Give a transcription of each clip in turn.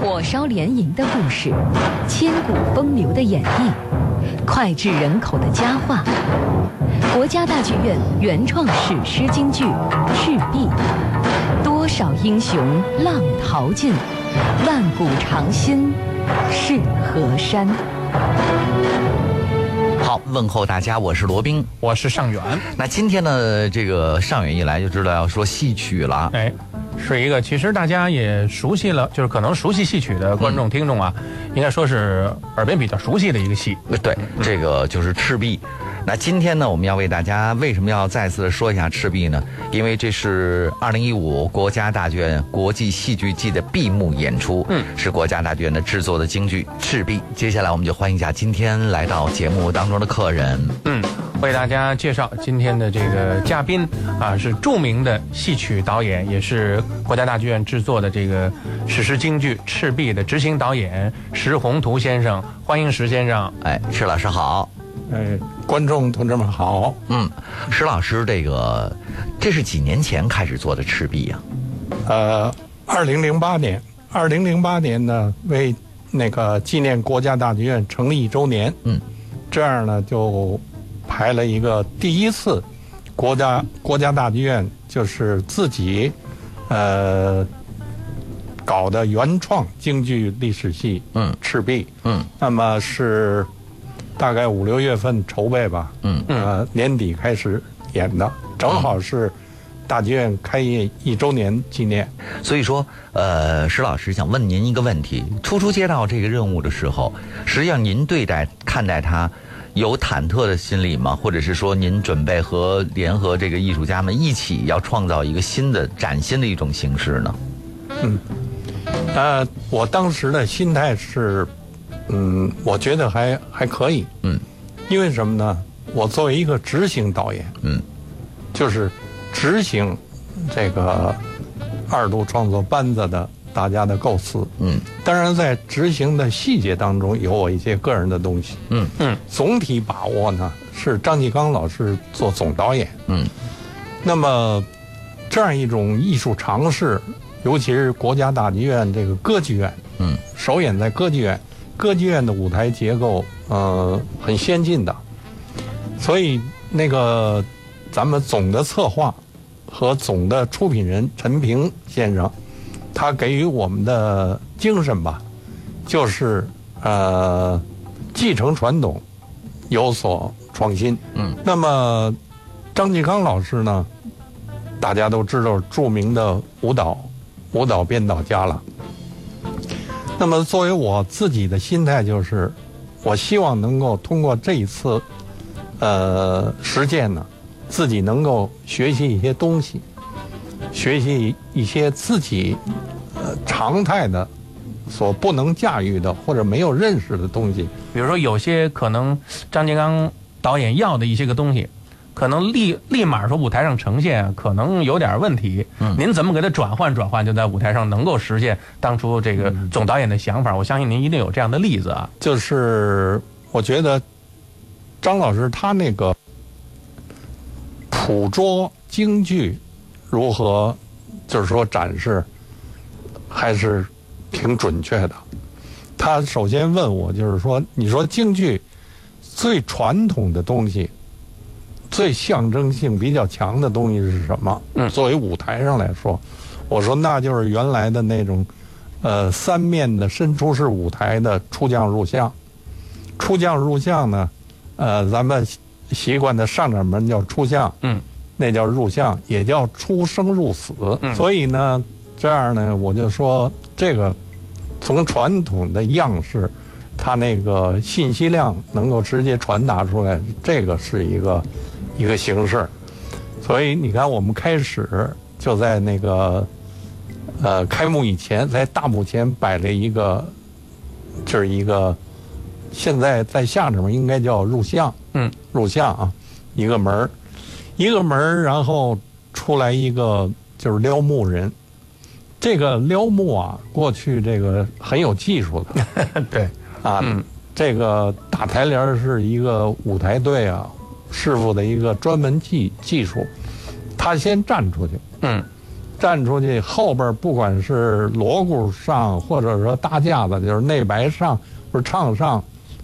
火烧连营的故事，千古风流的演绎，脍炙人口的佳话。国家大剧院原创史诗京剧《赤壁》，多少英雄浪淘尽，万古长新是河山。好，问候大家，我是罗宾，我是尚远。那今天呢，这个尚远一来就知道要说戏曲了。哎，是一个其实大家也熟悉了，就是可能熟悉戏曲的观众听众啊，应该说是耳边比较熟悉的一个戏。对，这个就是《赤壁》。那今天呢，我们要为大家为什么要再次说一下《赤壁》呢？因为这是二零一五国家大剧院国际戏剧季的闭幕演出，嗯，是国家大剧院的制作的京剧《赤壁》。接下来我们就欢迎一下今天来到节目当中的客人，嗯，为大家介绍今天的这个嘉宾啊，是著名的戏曲导演，也是国家大剧院制作的这个史诗京剧《赤壁》的执行导演石宏图先生，欢迎石先生。哎，石老师好。哎，观众同志们好。嗯，石老师，这个这是几年前开始做的《赤壁》呀？呃，二零零八年，二零零八年呢，为那个纪念国家大剧院成立一周年。嗯，这样呢，就排了一个第一次国家国家大剧院就是自己呃搞的原创京剧历史戏。嗯，《赤壁》。嗯，那么是。大概五六月份筹备吧，嗯，呃，年底开始演的，正好是大剧院开业一周年纪念。所以说，呃，石老师想问您一个问题：初初接到这个任务的时候，实际上您对待看待它有忐忑的心理吗？或者是说，您准备和联合这个艺术家们一起要创造一个新的崭新的一种形式呢？嗯，呃，我当时的心态是。嗯，我觉得还还可以。嗯，因为什么呢？我作为一个执行导演，嗯，就是执行这个二度创作班子的大家的构思。嗯，当然在执行的细节当中有我一些个人的东西。嗯嗯，总体把握呢是张继刚老师做总导演。嗯，那么这样一种艺术尝试，尤其是国家大剧院这个歌剧院，嗯，首演在歌剧院。歌剧院的舞台结构，呃，很先进的，所以那个咱们总的策划和总的出品人陈平先生，他给予我们的精神吧，就是呃，继承传统，有所创新。嗯。那么张继刚老师呢，大家都知道，著名的舞蹈舞蹈编导家了。那么，作为我自己的心态就是，我希望能够通过这一次，呃，实践呢，自己能够学习一些东西，学习一些自己呃常态的所不能驾驭的或者没有认识的东西。比如说，有些可能张金刚导演要的一些个东西。可能立立马说舞台上呈现可能有点问题，嗯，您怎么给他转换转换，就在舞台上能够实现当初这个总导演的想法？我相信您一定有这样的例子啊。就是我觉得张老师他那个捕捉京剧如何，就是说展示还是挺准确的。他首先问我，就是说，你说京剧最传统的东西。最象征性比较强的东西是什么？嗯，作为舞台上来说，我说那就是原来的那种，呃，三面的伸出式舞台的出将入相。出将入相呢，呃，咱们习惯的上掌门叫出相，嗯，那叫入相，也叫出生入死。所以呢，这样呢，我就说这个从传统的样式，它那个信息量能够直接传达出来，这个是一个。一个形式，所以你看，我们开始就在那个呃开幕以前，在大幕前摆了一个，就是一个现在在下面应该叫入像，嗯，入像啊，一个门儿，一个门儿，然后出来一个就是撩幕人，这个撩木啊，过去这个很有技术的，对。啊，这个打台帘是一个舞台队啊。师傅的一个专门技技术，他先站出去，嗯，站出去后边不管是锣鼓上，或者说搭架子，就是内白上或者唱上，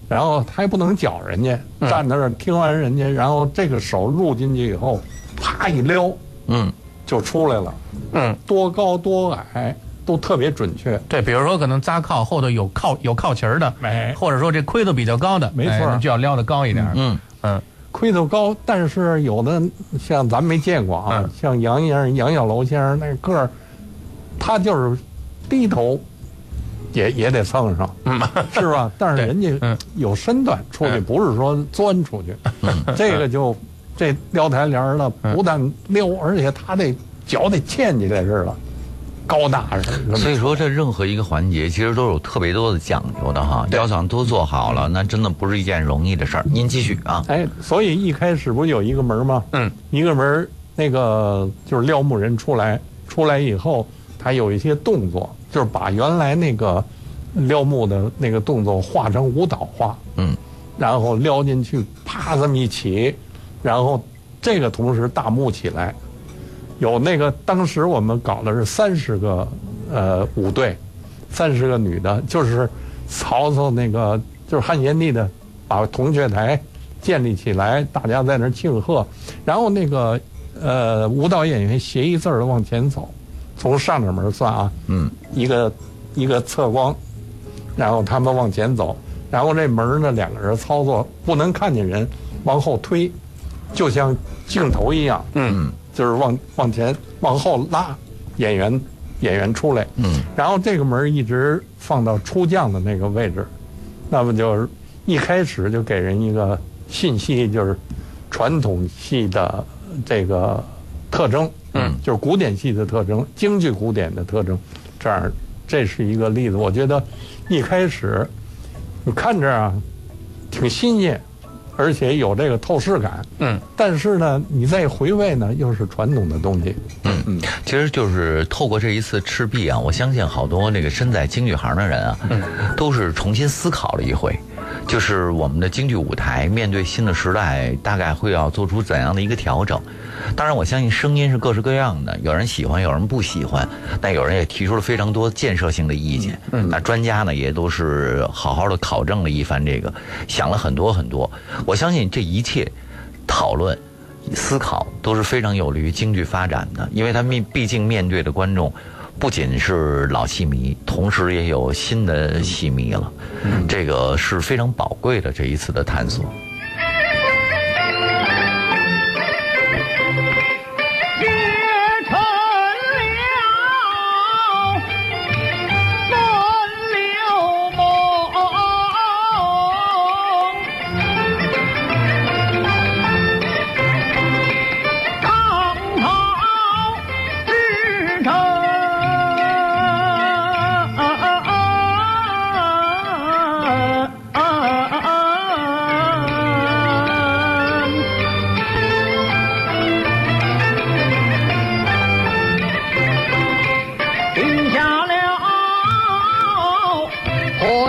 然后他也不能搅人家，站在那儿听完人家，然后这个手入进去以后，啪一撩。嗯，就出来了，嗯，多高多矮都特别准确。对，比如说可能扎靠后头有靠有靠旗儿的，哎。或者说这盔头比较高的，没错。就要撩得高一点。嗯。嗯。盔头高，但是有的像咱没见过啊，嗯。像杨先生、杨小楼先生那个儿，他就是低头也也得蹭上，是吧？但是人家嗯。有身段出去，不是说钻出去，这个就这撩台帘儿了，不但撩，而且他这脚得嵌起来似的，高大似的。所以说这任何一个环节其实都有特别多的讲究的哈，雕像都做好了，那真的不是一件容易的事儿。您继续啊，哎，所以一开始不有一个门吗？嗯，一个门那个就是撩木人出来，出来以后，他有一些动作，就是把原来那个撩木的那个动作化成舞蹈化，嗯，然后撩进去，啪这么一起，然后这个同时大幕起来，有那个当时我们搞的是三十个呃舞队，三十个女的，就是曹操那个就是汉献帝的，把铜雀台建立起来，大家在那儿庆贺，然后那个呃舞蹈演员斜一字儿的往前走，从上着门算啊，嗯，一个一个侧光，然后他们往前走，然后这门呢两个人操作不能看见人，往后推，就像镜头一样，嗯，就是往往前往后拉，演员演员出来，嗯，然后这个门一直放到出将的那个位置，那么就是一开始就给人一个信息，就是传统戏的这个特征，嗯，就是古典戏的特征，京剧古典的特征，这样这是一个例子。我觉得一开始你看着啊挺新鲜，而且有这个透视感，嗯，但是呢，你再回味呢，又是传统的东西，嗯。其实就是透过这一次赤壁啊，我相信好多那个身在京剧行的人啊，都是重新思考了一回，就是我们的京剧舞台面对新的时代，大概会要做出怎样的一个调整。当然，我相信声音是各式各样的，有人喜欢，有人不喜欢，但有人也提出了非常多建设性的意见。那专家呢，也都是好好的考证了一番这个，想了很多很多。我相信这一切讨论。思考都是非常有利于京剧发展的，因为他面毕竟面对的观众不仅是老戏迷，同时也有新的戏迷了，这个是非常宝贵的这一次的探索。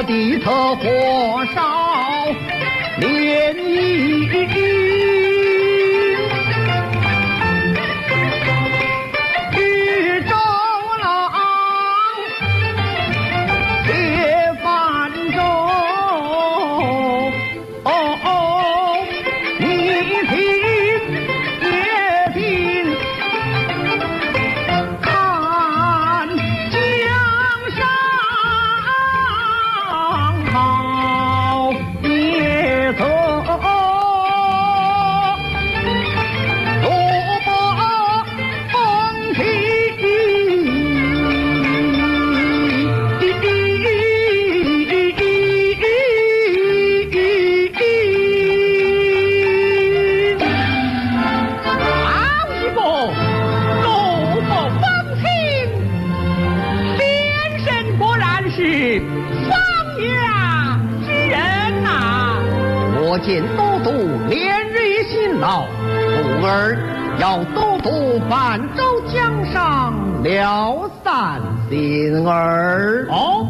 地特火烧连营，要都督泛舟江上了散心儿。哦，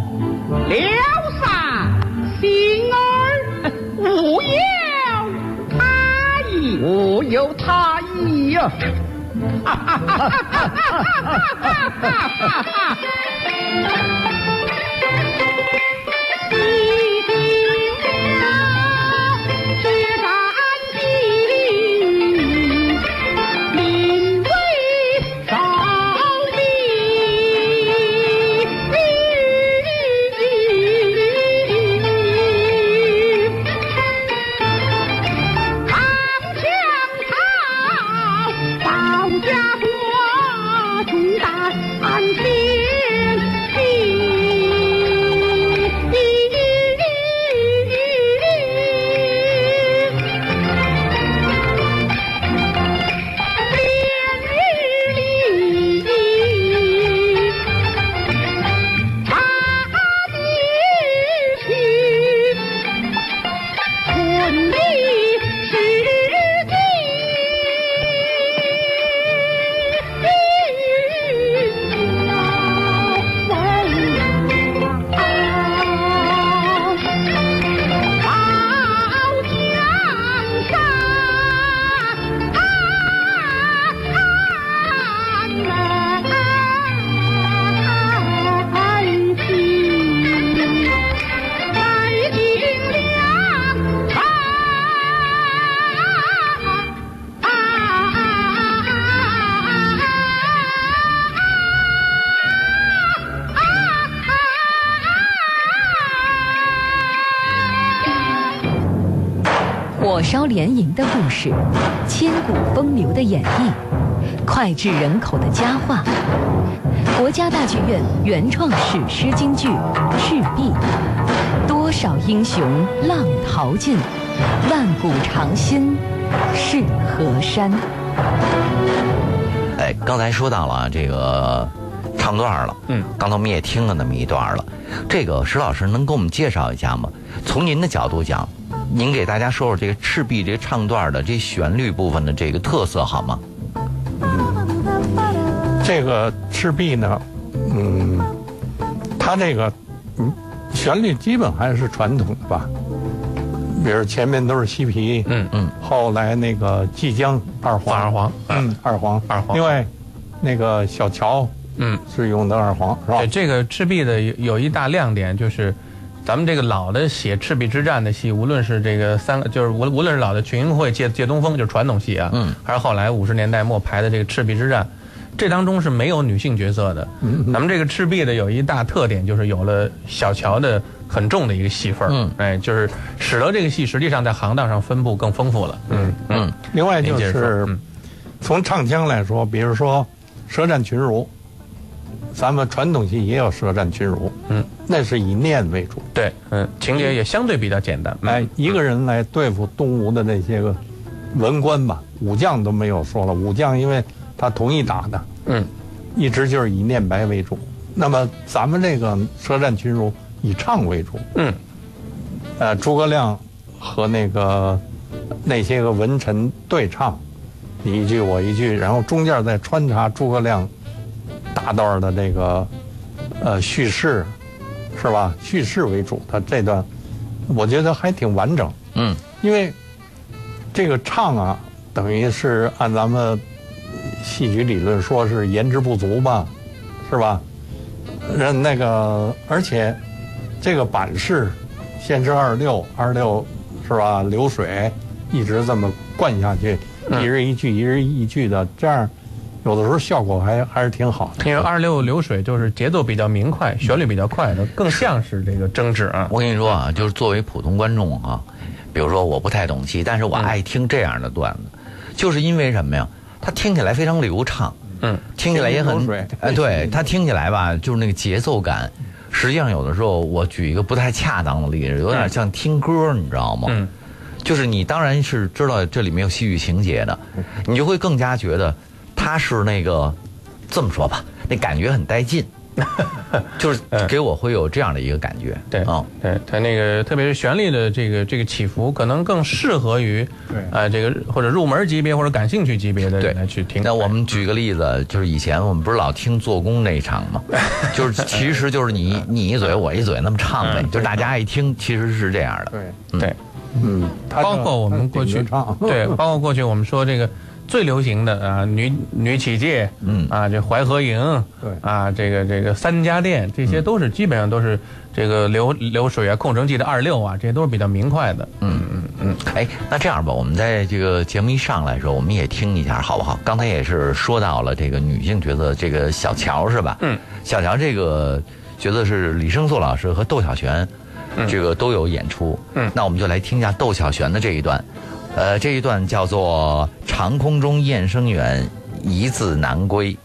了散心儿，无有他意，无有他意呀、一 火烧连营的故事，千古风流的演绎，脍炙人口的佳话。国家大剧院原创史诗京剧《赤壁》，多少英雄浪淘尽，万古长新是河山。哎，刚才说到了这个唱段了，嗯，刚才我们也听了那么一段了。这个石老师能给我们介绍一下吗？从您的角度讲，您给大家说说这个赤壁这个唱段的这旋律部分的这个特色好吗？这个赤壁呢，嗯，它这个嗯旋律基本还是传统的吧，比如前面都是西皮，嗯嗯，后来那个即将二黄，二黄嗯，二黄，二黄另外，那个小乔嗯，是用的二黄，是吧对，？这个赤壁的有有一大亮点就是。咱们这个老的写赤壁之战的戏，无论是这个三个，就是无无论是老的群英会借借东风，就是传统戏啊，嗯，还是后来五十年代末排的这个赤壁之战，这当中是没有女性角色的。咱们这个赤壁的有一大特点，就是有了小乔的很重的一个戏份儿嗯。哎，就是使得这个戏实际上在行当上分布更丰富了。嗯嗯，另外就是嗯。从唱腔来说，比如说《舌战群儒》，咱们传统戏也有《舌战群儒》，嗯，那是以念为主，对，嗯，情节也相对比较简单。嗯来一个人来对付东吴的那些个文官吧，武将都没有说了，武将因为他同意打的，嗯，一直就是以念白为主。那么咱们这个《舌战群儒》以唱为主，嗯，呃，诸葛亮和那个那些个文臣对唱，你一句我一句，然后中间再穿插诸葛亮大段的这个呃叙事，是吧？叙事为主的这段，我觉得还挺完整。嗯，因为这个唱啊，等于是按咱们戏曲理论说是颜值不足吧，是吧？人那个，而且这个版式，先是二六，二六是吧？流水一直这么灌下去，一人一句，一人一句的，这样有的时候效果还还是挺好的。因为二六流水就是节奏比较明快，旋律比较快的，更像是这个争执啊。我跟你说啊，就是作为普通观众啊，比如说我不太懂戏，但是我爱听这样的段子，就是因为什么呀？它听起来非常流畅，嗯，听起来也很哎，对，它听起来吧，就是那个节奏感。实际上，有的时候我举一个不太恰当的例子，有点像听歌，你知道吗？嗯，就是你当然是知道这里面有戏剧情节的，你就会更加觉得它是那个这么说吧，那感觉很带劲，就是给我会有这样的一个感觉。对，啊，对，他那个特别是旋律的这个这个起伏，可能更适合于对。啊、这个或者入门级别或者感兴趣级别的来去听。那我们举个例子，就是以前我们不是老听做工那一场吗？就是其实就是你你一嘴我一嘴那么唱呗，就是大家一听其实是这样的。对，对，嗯，包括我们过去唱，对，包括过去我们说这个最流行的啊，女女起介，嗯啊，这淮河营，对啊，这个这个三家店，这些都是基本上都是这个流流水啊、空城计的二六啊，这些都是比较明快的。嗯嗯嗯，哎，那这样吧，我们在这个节目一上来的时候，我们也听一下好不好？刚才也是说到了这个女性角色，这个小乔是吧？嗯，小乔这个角色是李胜素老师和窦小璇，这个都有演出。嗯那我们就来听一下窦小璇的这一段，呃，这一段叫做“长空中雁声远，一字难归”。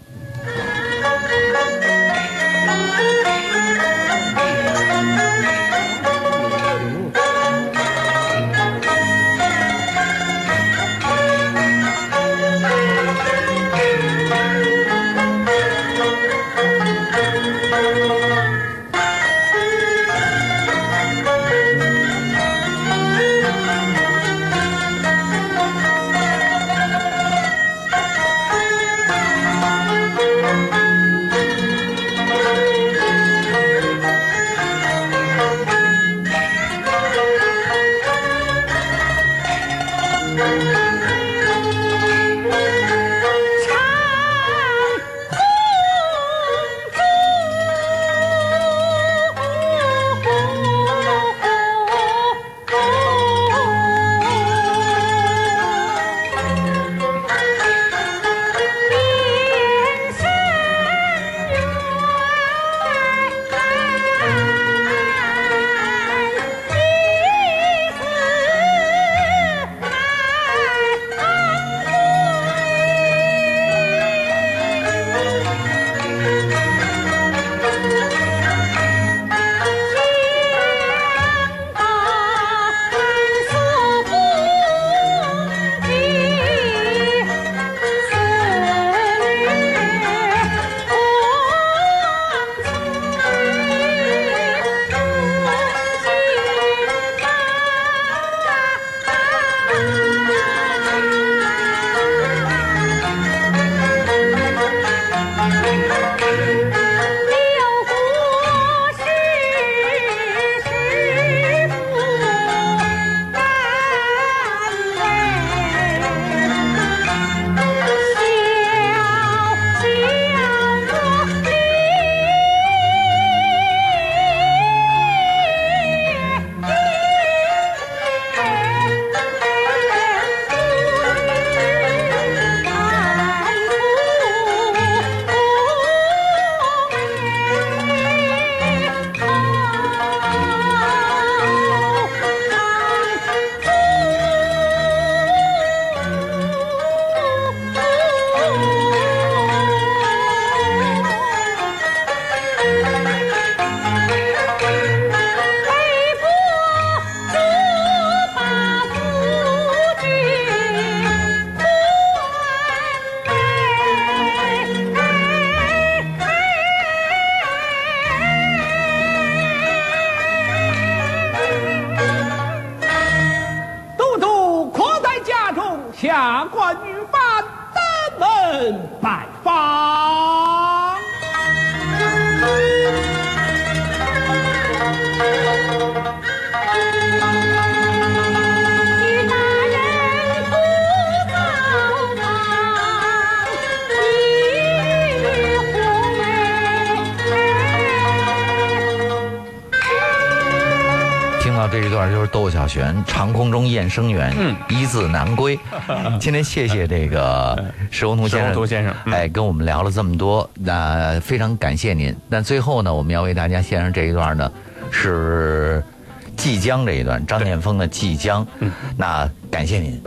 到这一段就是窦小璇“长空中雁声远，嗯一字难归”。今天谢谢这个石宏图先石生，宏图先生嗯哎，跟我们聊了这么多，那非常感谢您。那最后呢，我们要为大家献上这一段呢，是《即将》这一段，张建峰的《即将》。嗯那感谢您，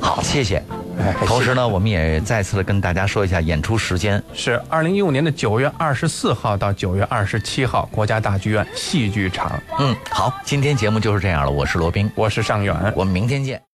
好，谢谢。哎同时呢，我们也再次的跟大家说一下演出时间。是二零一五年的九月二十四号到九月二十七号，国家大剧院戏剧场。嗯，好，今天节目就是这样了。我是罗宾，我是尚远。我们明天见。